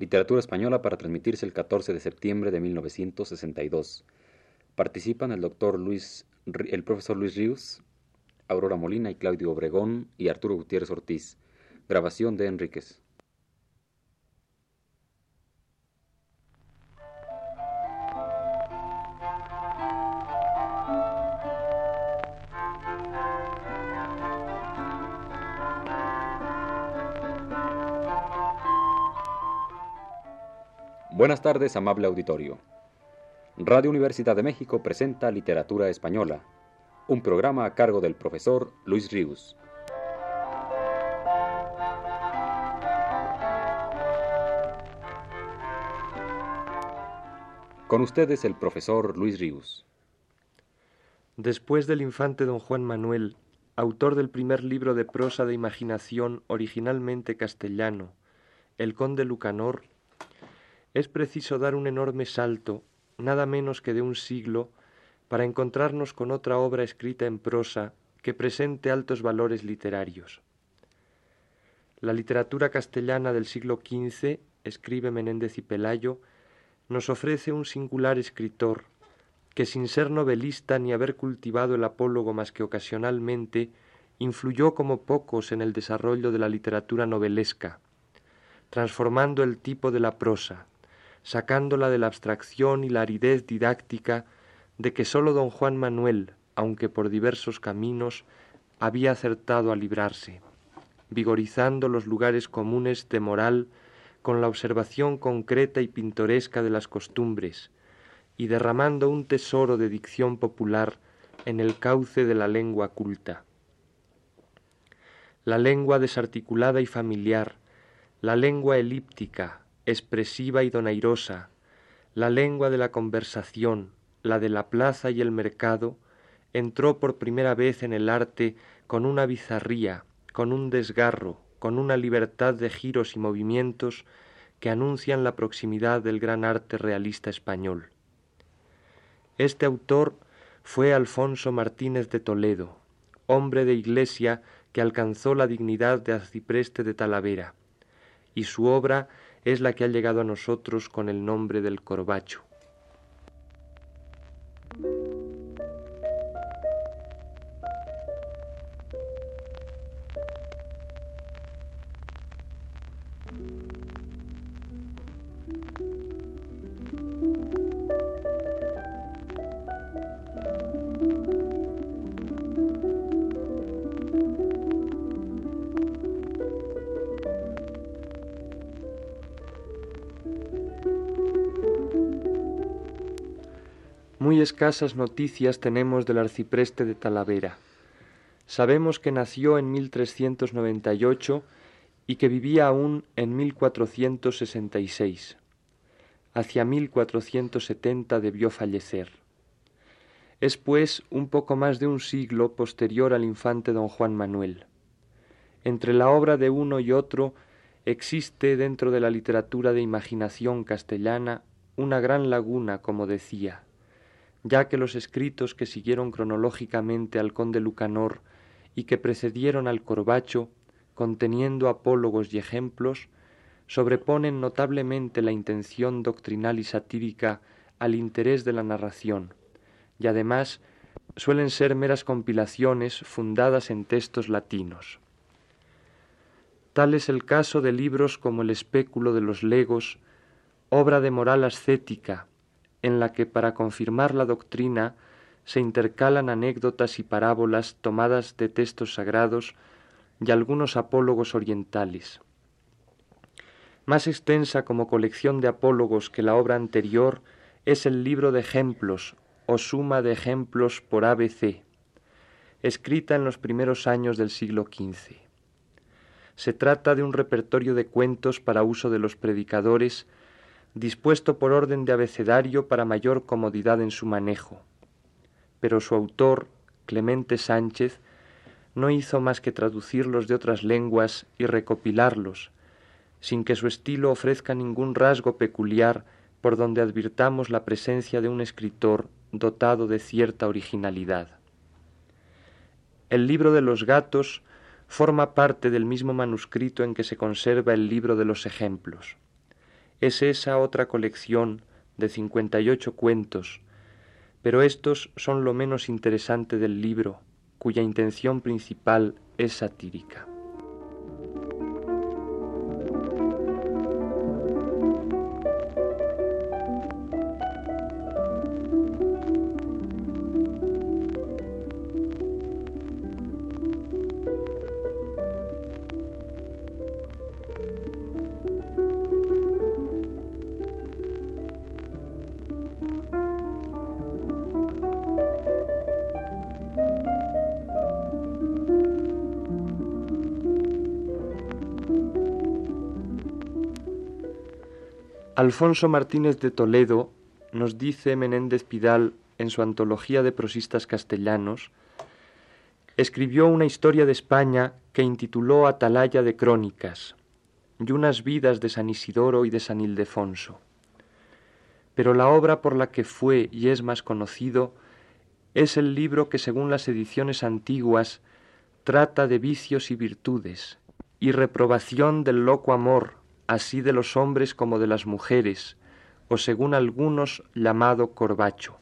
Literatura Española para transmitirse el 14 de septiembre de 1962. Participan el doctor Luis, el profesor Luis Ríos, Aurora Molina y Claudio Obregón y Arturo Gutiérrez Ortiz. Grabación de Enríquez. Buenas tardes, amable auditorio. Radio Universidad de México presenta Literatura Española, un programa a cargo del profesor Luis Ríos. Con ustedes el profesor Luis Ríos. Después del infante don Juan Manuel, autor del primer libro de prosa de imaginación originalmente castellano, El conde Lucanor, es preciso dar un enorme salto, nada menos que de un siglo, para encontrarnos con otra obra escrita en prosa que presente altos valores literarios. La literatura castellana del siglo XV, escribe Menéndez y Pelayo, nos ofrece un singular escritor que sin ser novelista ni haber cultivado el apólogo más que ocasionalmente, influyó como pocos en el desarrollo de la literatura novelesca, transformando el tipo de la prosa, sacándola de la abstracción y la aridez didáctica de que sólo don Juan Manuel, aunque por diversos caminos, había acertado a librarse, vigorizando los lugares comunes de moral con la observación concreta y pintoresca de las costumbres, y derramando un tesoro de dicción popular en el cauce de la lengua culta. La lengua desarticulada y familiar, la lengua elíptica, expresiva y donairosa, la lengua de la conversación, la de la plaza y el mercado, entró por primera vez en el arte con una bizarría, con un desgarro, con una libertad de giros y movimientos que anuncian la proximidad del gran arte realista español. Este autor fue Alfonso Martínez de Toledo, hombre de iglesia que alcanzó la dignidad de arcipreste de Talavera, y su obra es la que ha llegado a nosotros con el nombre del Corbacho. Escasas noticias tenemos del arcipreste de Talavera. Sabemos que nació en 1398 y que vivía aún en 1466. Hacia 1470 debió fallecer. Es pues un poco más de un siglo posterior al infante don Juan Manuel. Entre la obra de uno y otro existe dentro de la literatura de imaginación castellana una gran laguna, como decía, ya que los escritos que siguieron cronológicamente al conde Lucanor y que precedieron al Corbacho, conteniendo apólogos y ejemplos, sobreponen notablemente la intención doctrinal y satírica al interés de la narración, y además suelen ser meras compilaciones fundadas en textos latinos. Tal es el caso de libros como El espéculo de los legos, obra de moral ascética, en la que para confirmar la doctrina se intercalan anécdotas y parábolas tomadas de textos sagrados y algunos apólogos orientales. Más extensa como colección de apólogos que la obra anterior es el libro de ejemplos o suma de ejemplos por ABC, escrita en los primeros años del siglo XV. Se trata de un repertorio de cuentos para uso de los predicadores dispuesto por orden de abecedario para mayor comodidad en su manejo. Pero su autor, Clemente Sánchez, no hizo más que traducirlos de otras lenguas y recopilarlos, sin que su estilo ofrezca ningún rasgo peculiar por donde advirtamos la presencia de un escritor dotado de cierta originalidad. El libro de los gatos forma parte del mismo manuscrito en que se conserva el libro de los ejemplos. Es esa otra colección de cincuenta y ocho cuentos, pero estos son lo menos interesante del libro, cuya intención principal es satírica. Alfonso Martínez de Toledo nos dice Menéndez Pidal en su antología de prosistas castellanos, escribió una historia de España que intituló Atalaya de Crónicas y unas vidas de San Isidoro y de San Ildefonso. Pero la obra por la que fue y es más conocido es el libro que según las ediciones antiguas trata de vicios y virtudes y reprobación del loco amor así de los hombres como de las mujeres, o según algunos llamado Corbacho.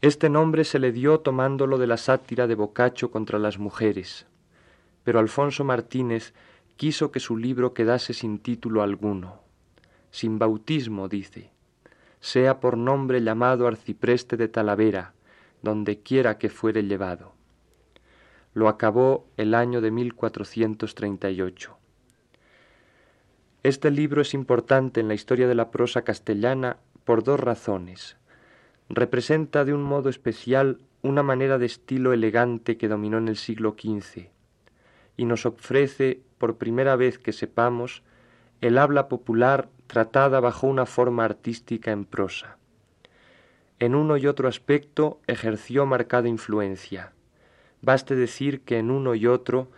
Este nombre se le dio tomándolo de la sátira de Boccaccio contra las mujeres, pero Alfonso Martínez quiso que su libro quedase sin título alguno, sin bautismo, dice, sea por nombre llamado Arcipreste de Talavera, donde quiera que fuere llevado. Lo acabó el año de 1438. Este libro es importante en la historia de la prosa castellana por dos razones. Representa de un modo especial una manera de estilo elegante que dominó en el siglo XV y nos ofrece, por primera vez que sepamos, el habla popular tratada bajo una forma artística en prosa. En uno y otro aspecto ejerció marcada influencia. Baste decir que en uno y otro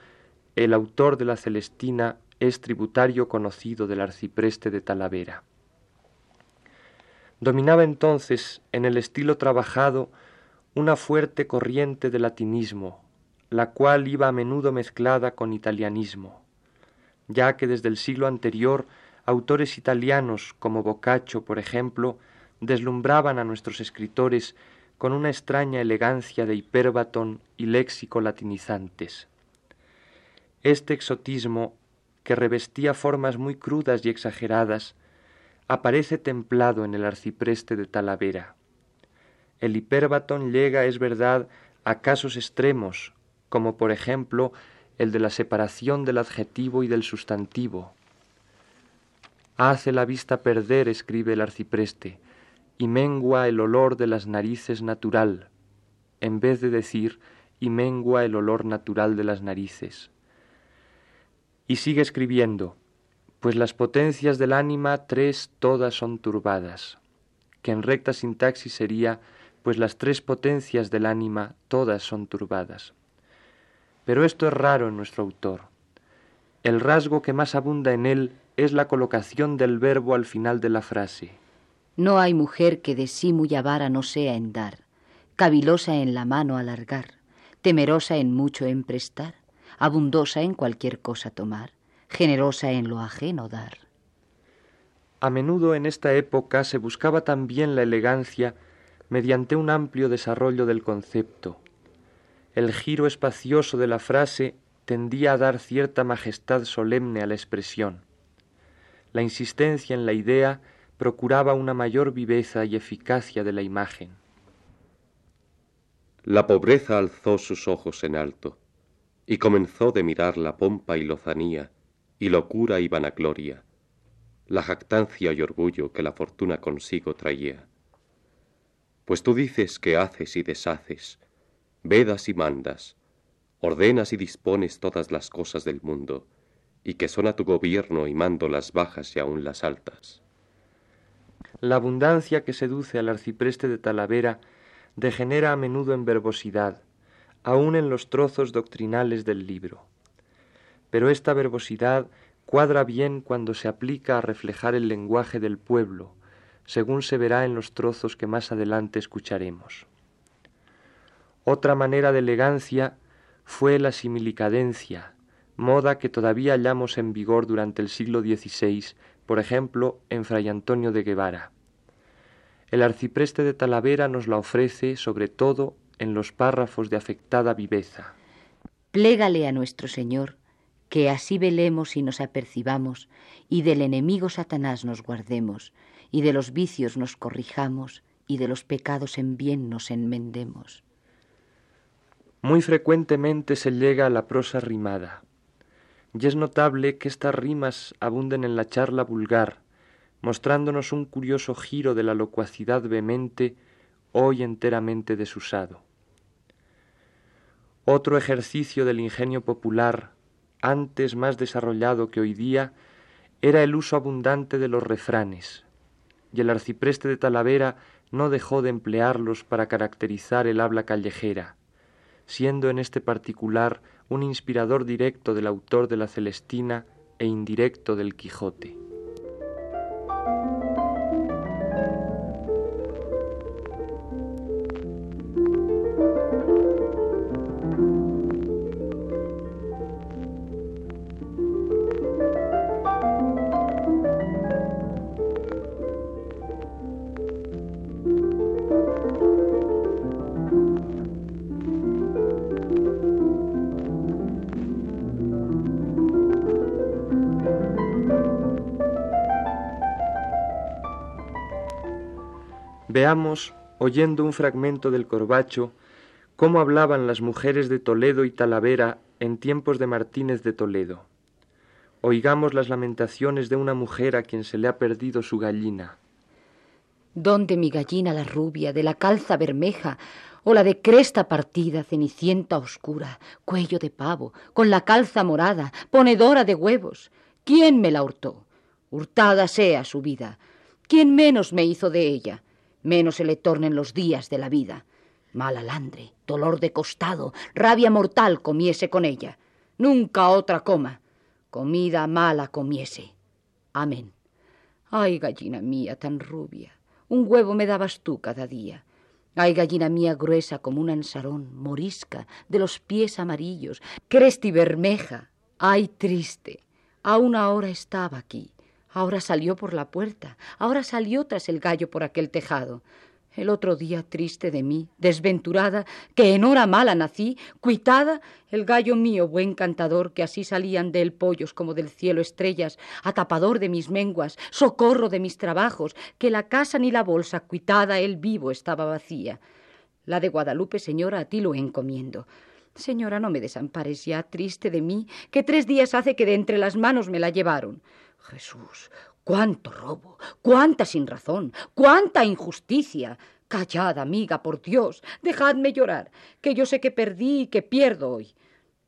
el autor de la Celestina es tributario conocido del arcipreste de Talavera. Dominaba entonces en el estilo trabajado una fuerte corriente de latinismo, la cual iba a menudo mezclada con italianismo, ya que desde el siglo anterior autores italianos como Boccaccio, por ejemplo, deslumbraban a nuestros escritores con una extraña elegancia de hipérbaton y léxico latinizantes. Este exotismo que revestía formas muy crudas y exageradas, aparece templado en el arcipreste de Talavera. El hipérbaton llega, es verdad, a casos extremos, como por ejemplo el de la separación del adjetivo y del sustantivo. Hace la vista perder, escribe el arcipreste, y mengua el olor de las narices natural, en vez de decir y mengua el olor natural de las narices. Y sigue escribiendo, pues las potencias del ánima tres todas son turbadas, que en recta sintaxis sería, pues las tres potencias del ánima todas son turbadas. Pero esto es raro en nuestro autor. El rasgo que más abunda en él es la colocación del verbo al final de la frase. No hay mujer que de sí muy avara no sea en dar, cavilosa en la mano alargar, temerosa en mucho en prestar, abundosa en cualquier cosa tomar, generosa en lo ajeno dar. A menudo en esta época se buscaba también la elegancia mediante un amplio desarrollo del concepto. El giro espacioso de la frase tendía a dar cierta majestad solemne a la expresión. La insistencia en la idea procuraba una mayor viveza y eficacia de la imagen. La pobreza alzó sus ojos en alto y comenzó de mirar la pompa y lozanía, y locura y vanagloria, la jactancia y orgullo que la fortuna consigo traía. Pues tú dices que haces y deshaces, vedas y mandas, ordenas y dispones todas las cosas del mundo, y que son a tu gobierno y mando las bajas y aun las altas. La abundancia que seduce al arcipreste de Talavera degenera a menudo en verbosidad, aun en los trozos doctrinales del libro. Pero esta verbosidad cuadra bien cuando se aplica a reflejar el lenguaje del pueblo, según se verá en los trozos que más adelante escucharemos. Otra manera de elegancia fue la similicadencia, moda que todavía hallamos en vigor durante el siglo XVI, por ejemplo, en Fray Antonio de Guevara. El arcipreste de Talavera nos la ofrece, sobre todo, en los párrafos de afectada viveza. Plégale a nuestro Señor, que así velemos y nos apercibamos, y del enemigo Satanás nos guardemos, y de los vicios nos corrijamos, y de los pecados en bien nos enmendemos. Muy frecuentemente se llega a la prosa rimada, y es notable que estas rimas abunden en la charla vulgar, mostrándonos un curioso giro de la locuacidad vehemente hoy enteramente desusado. Otro ejercicio del ingenio popular, antes más desarrollado que hoy día, era el uso abundante de los refranes, y el arcipreste de Talavera no dejó de emplearlos para caracterizar el habla callejera, siendo en este particular un inspirador directo del autor de la Celestina e indirecto del Quijote. Veamos, oyendo un fragmento del Corbacho, cómo hablaban las mujeres de Toledo y Talavera en tiempos de Martínez de Toledo. Oigamos las lamentaciones de una mujer a quien se le ha perdido su gallina. ¿Dónde mi gallina la rubia, de la calza bermeja, o la de cresta partida, cenicienta oscura, cuello de pavo, con la calza morada, ponedora de huevos? ¿Quién me la hurtó? Hurtada sea su vida. ¿Quién menos me hizo de ella? Menos se le tornen los días de la vida. Mal alandre, dolor de costado, rabia mortal comiese con ella. Nunca otra coma. Comida mala comiese. Amén. Ay, gallina mía tan rubia, un huevo me dabas tú cada día. Ay, gallina mía gruesa como un ansarón, morisca, de los pies amarillos, cresta y bermeja. Ay, triste, aún ahora estaba aquí, Ahora salió por la puerta, ahora salió tras el gallo por aquel tejado. El otro día triste de mí, desventurada, que en hora mala nací, cuitada, el gallo mío, buen cantador, que así salían de él pollos como del cielo estrellas, atapador de mis menguas, socorro de mis trabajos, que la casa ni la bolsa, cuitada, él vivo estaba vacía. La de Guadalupe, señora, a ti lo encomiendo. Señora, no me desampares ya, triste de mí, que tres días hace que de entre las manos me la llevaron. Jesús, cuánto robo, cuánta sinrazón, cuánta injusticia. Callad, amiga, por Dios, dejadme llorar, que yo sé que perdí y que pierdo hoy.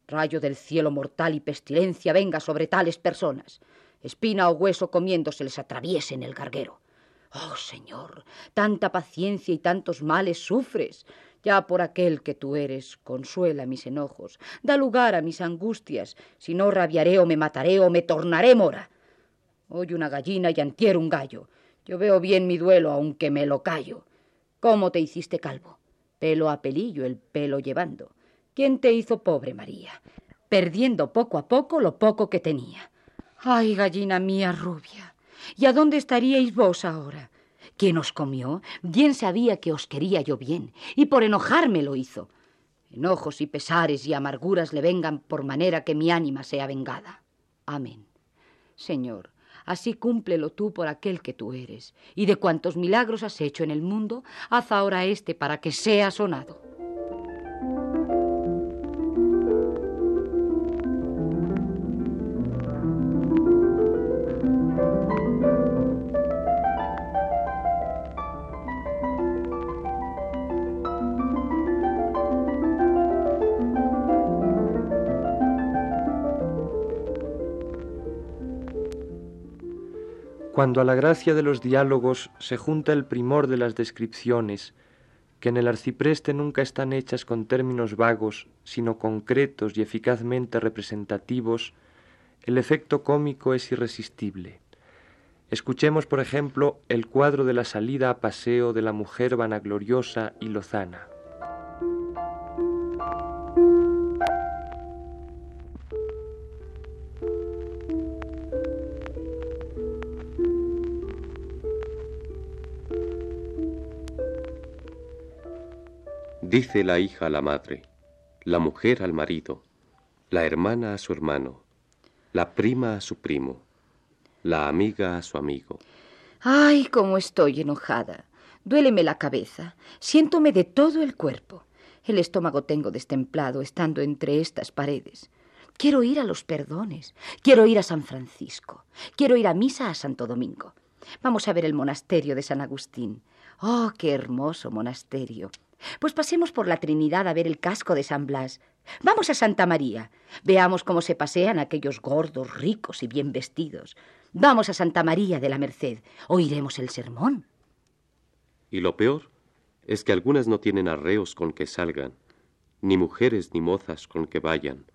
Rayo del cielo mortal y pestilencia venga sobre tales personas. Espina o hueso comiéndose les atraviese en el garguero. Oh, Señor, tanta paciencia y tantos males sufres. Ya por aquel que tú eres, consuela mis enojos, da lugar a mis angustias, si no rabiaré o me mataré o me tornaré mora. Hoy una gallina y antier un gallo. Yo veo bien mi duelo, aunque me lo callo. ¿Cómo te hiciste calvo? Pelo a pelillo, el pelo llevando. ¿Quién te hizo pobre, María? Perdiendo poco a poco lo poco que tenía. Ay, gallina mía rubia. ¿Y a dónde estaríais vos ahora? ¿Quién os comió? Bien sabía que os quería yo bien, y por enojarme lo hizo. Enojos y pesares y amarguras le vengan por manera que mi ánima sea vengada. Amén. Señor, así cúmplelo tú por aquel que tú eres, y de cuantos milagros has hecho en el mundo, haz ahora este para que sea sonado. Cuando a la gracia de los diálogos se junta el primor de las descripciones, que en el arcipreste nunca están hechas con términos vagos, sino concretos y eficazmente representativos, el efecto cómico es irresistible. Escuchemos, por ejemplo, el cuadro de la salida a paseo de la mujer vanagloriosa y lozana. Dice la hija a la madre, la mujer al marido, la hermana a su hermano, la prima a su primo, la amiga a su amigo. Ay, cómo estoy enojada. Duéleme la cabeza. Siéntome de todo el cuerpo. El estómago tengo destemplado estando entre estas paredes. Quiero ir a los perdones. Quiero ir a San Francisco. Quiero ir a misa a Santo Domingo. Vamos a ver el monasterio de San Agustín. Oh, qué hermoso monasterio. Pues pasemos por la Trinidad a ver el casco de San Blas. Vamos a Santa María. Veamos cómo se pasean aquellos gordos, ricos y bien vestidos. Vamos a Santa María de la Merced. Oiremos el sermón. Y lo peor es que algunas no tienen arreos con que salgan, ni mujeres ni mozas con que vayan.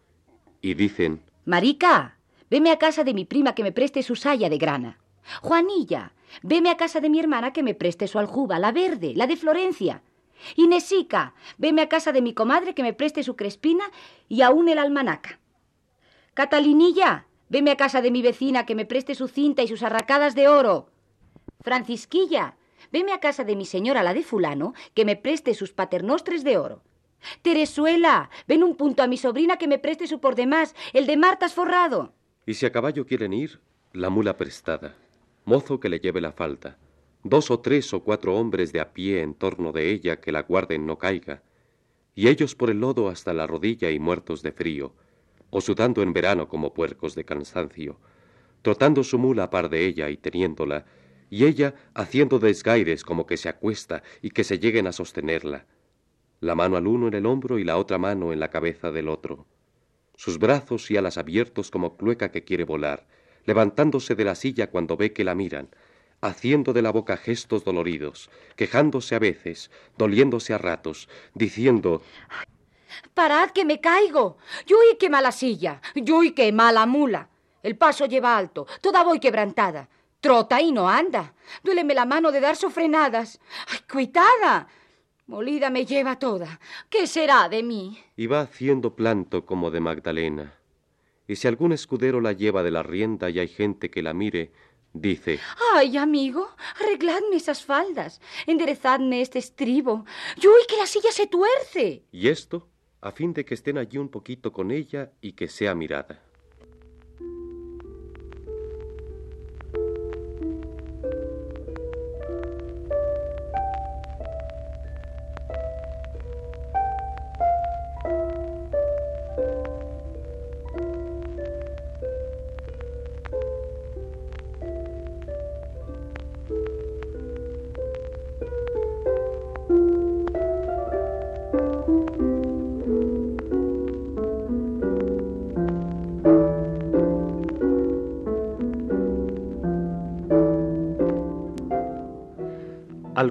Y dicen, Marica, veme a casa de mi prima que me preste su saya de grana. Juanilla, veme a casa de mi hermana que me preste su aljuba, la verde, la de Florencia. Inesica, veme a casa de mi comadre que me preste su crespina y aún el almanaca. Catalinilla, veme a casa de mi vecina que me preste su cinta y sus arracadas de oro. Francisquilla, veme a casa de mi señora la de fulano que me preste sus paternostres de oro. Teresuela, ven un punto a mi sobrina que me preste su por demás, el de Martas forrado. Y si a caballo quieren ir, la mula prestada, mozo que le lleve la falta, dos o tres o cuatro hombres de a pie en torno de ella que la guarden no caiga, y ellos por el lodo hasta la rodilla y muertos de frío, o sudando en verano como puercos de cansancio, trotando su mula a par de ella y teniéndola, y ella haciendo desgaires como que se acuesta y que se lleguen a sostenerla, la mano al uno en el hombro y la otra mano en la cabeza del otro, sus brazos y alas abiertos como clueca que quiere volar, levantándose de la silla cuando ve que la miran, haciendo de la boca gestos doloridos, quejándose a veces, doliéndose a ratos, diciendo Parad que me caigo. y qué mala silla. y qué mala mula. El paso lleva alto. Toda voy quebrantada. Trota y no anda. Duéleme la mano de dar sofrenadas. ¡Ay, cuitada! Molida me lleva toda. ¿Qué será de mí? Y va haciendo planto como de Magdalena. Y si algún escudero la lleva de la rienda y hay gente que la mire, dice Ay, amigo, arregladme esas faldas, enderezadme este estribo. ¡Uy, que la silla se tuerce! Y esto, a fin de que estén allí un poquito con ella y que sea mirada.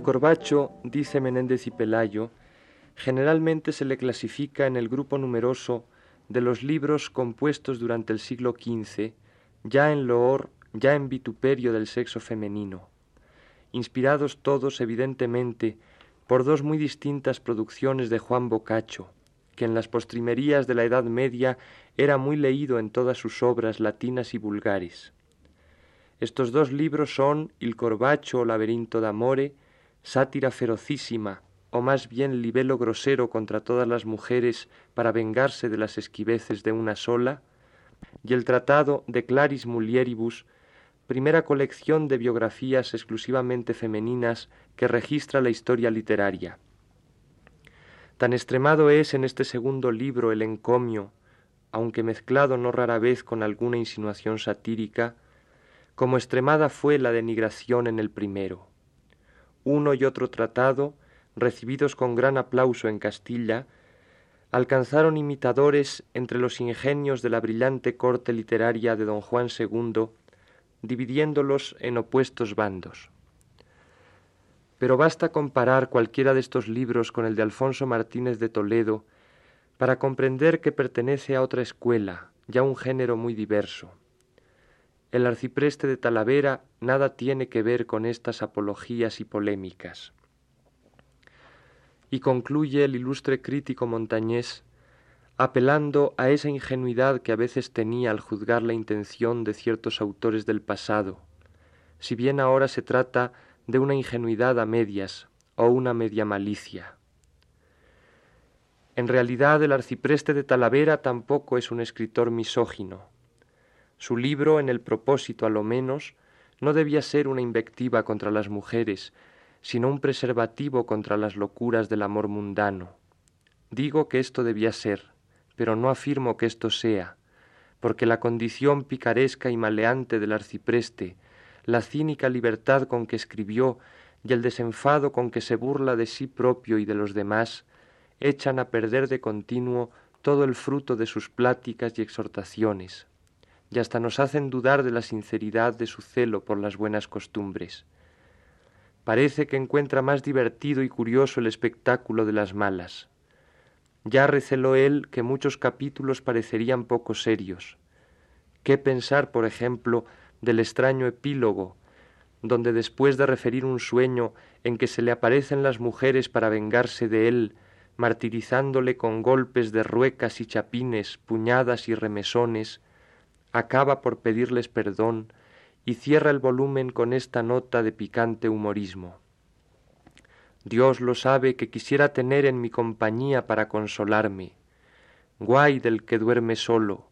Corbacho, dice Menéndez y Pelayo, generalmente se le clasifica en el grupo numeroso de los libros compuestos durante el siglo XV, ya en loor, ya en vituperio del sexo femenino, inspirados todos evidentemente por dos muy distintas producciones de Juan Boccaccio, que en las postrimerías de la Edad Media era muy leído en todas sus obras latinas y vulgares. Estos dos libros son Il Corbacho o Laberinto d'Amore sátira ferocísima, o más bien libelo grosero contra todas las mujeres para vengarse de las esquiveces de una sola, y el tratado de Claris Mulieribus, primera colección de biografías exclusivamente femeninas que registra la historia literaria. Tan extremado es en este segundo libro el encomio, aunque mezclado no rara vez con alguna insinuación satírica, como extremada fue la denigración en el primero uno y otro tratado, recibidos con gran aplauso en Castilla, alcanzaron imitadores entre los ingenios de la brillante corte literaria de don Juan II, dividiéndolos en opuestos bandos. Pero basta comparar cualquiera de estos libros con el de Alfonso Martínez de Toledo para comprender que pertenece a otra escuela, ya un género muy diverso. El arcipreste de Talavera nada tiene que ver con estas apologías y polémicas. Y concluye el ilustre crítico montañés apelando a esa ingenuidad que a veces tenía al juzgar la intención de ciertos autores del pasado, si bien ahora se trata de una ingenuidad a medias o una media malicia. En realidad el arcipreste de Talavera tampoco es un escritor misógino. Su libro, en el propósito a lo menos, no debía ser una invectiva contra las mujeres, sino un preservativo contra las locuras del amor mundano. Digo que esto debía ser, pero no afirmo que esto sea, porque la condición picaresca y maleante del arcipreste, la cínica libertad con que escribió y el desenfado con que se burla de sí propio y de los demás, echan a perder de continuo todo el fruto de sus pláticas y exhortaciones, y hasta nos hacen dudar de la sinceridad de su celo por las buenas costumbres. Parece que encuentra más divertido y curioso el espectáculo de las malas. Ya receló él que muchos capítulos parecerían poco serios. ¿Qué pensar, por ejemplo, del extraño epílogo, donde después de referir un sueño en que se le aparecen las mujeres para vengarse de él, martirizándole con golpes de ruecas y chapines, puñadas y remesones, acaba por pedirles perdón y cierra el volumen con esta nota de picante humorismo. Dios lo sabe que quisiera tener en mi compañía para consolarme. Guay del que duerme solo,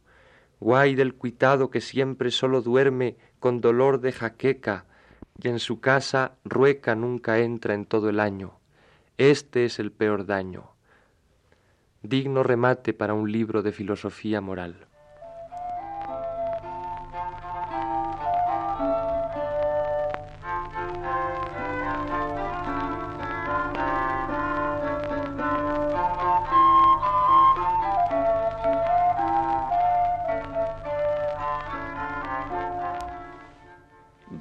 guay del cuitado que siempre solo duerme con dolor de jaqueca, y en su casa rueca nunca entra en todo el año. Este es el peor daño. Digno remate para un libro de filosofía moral.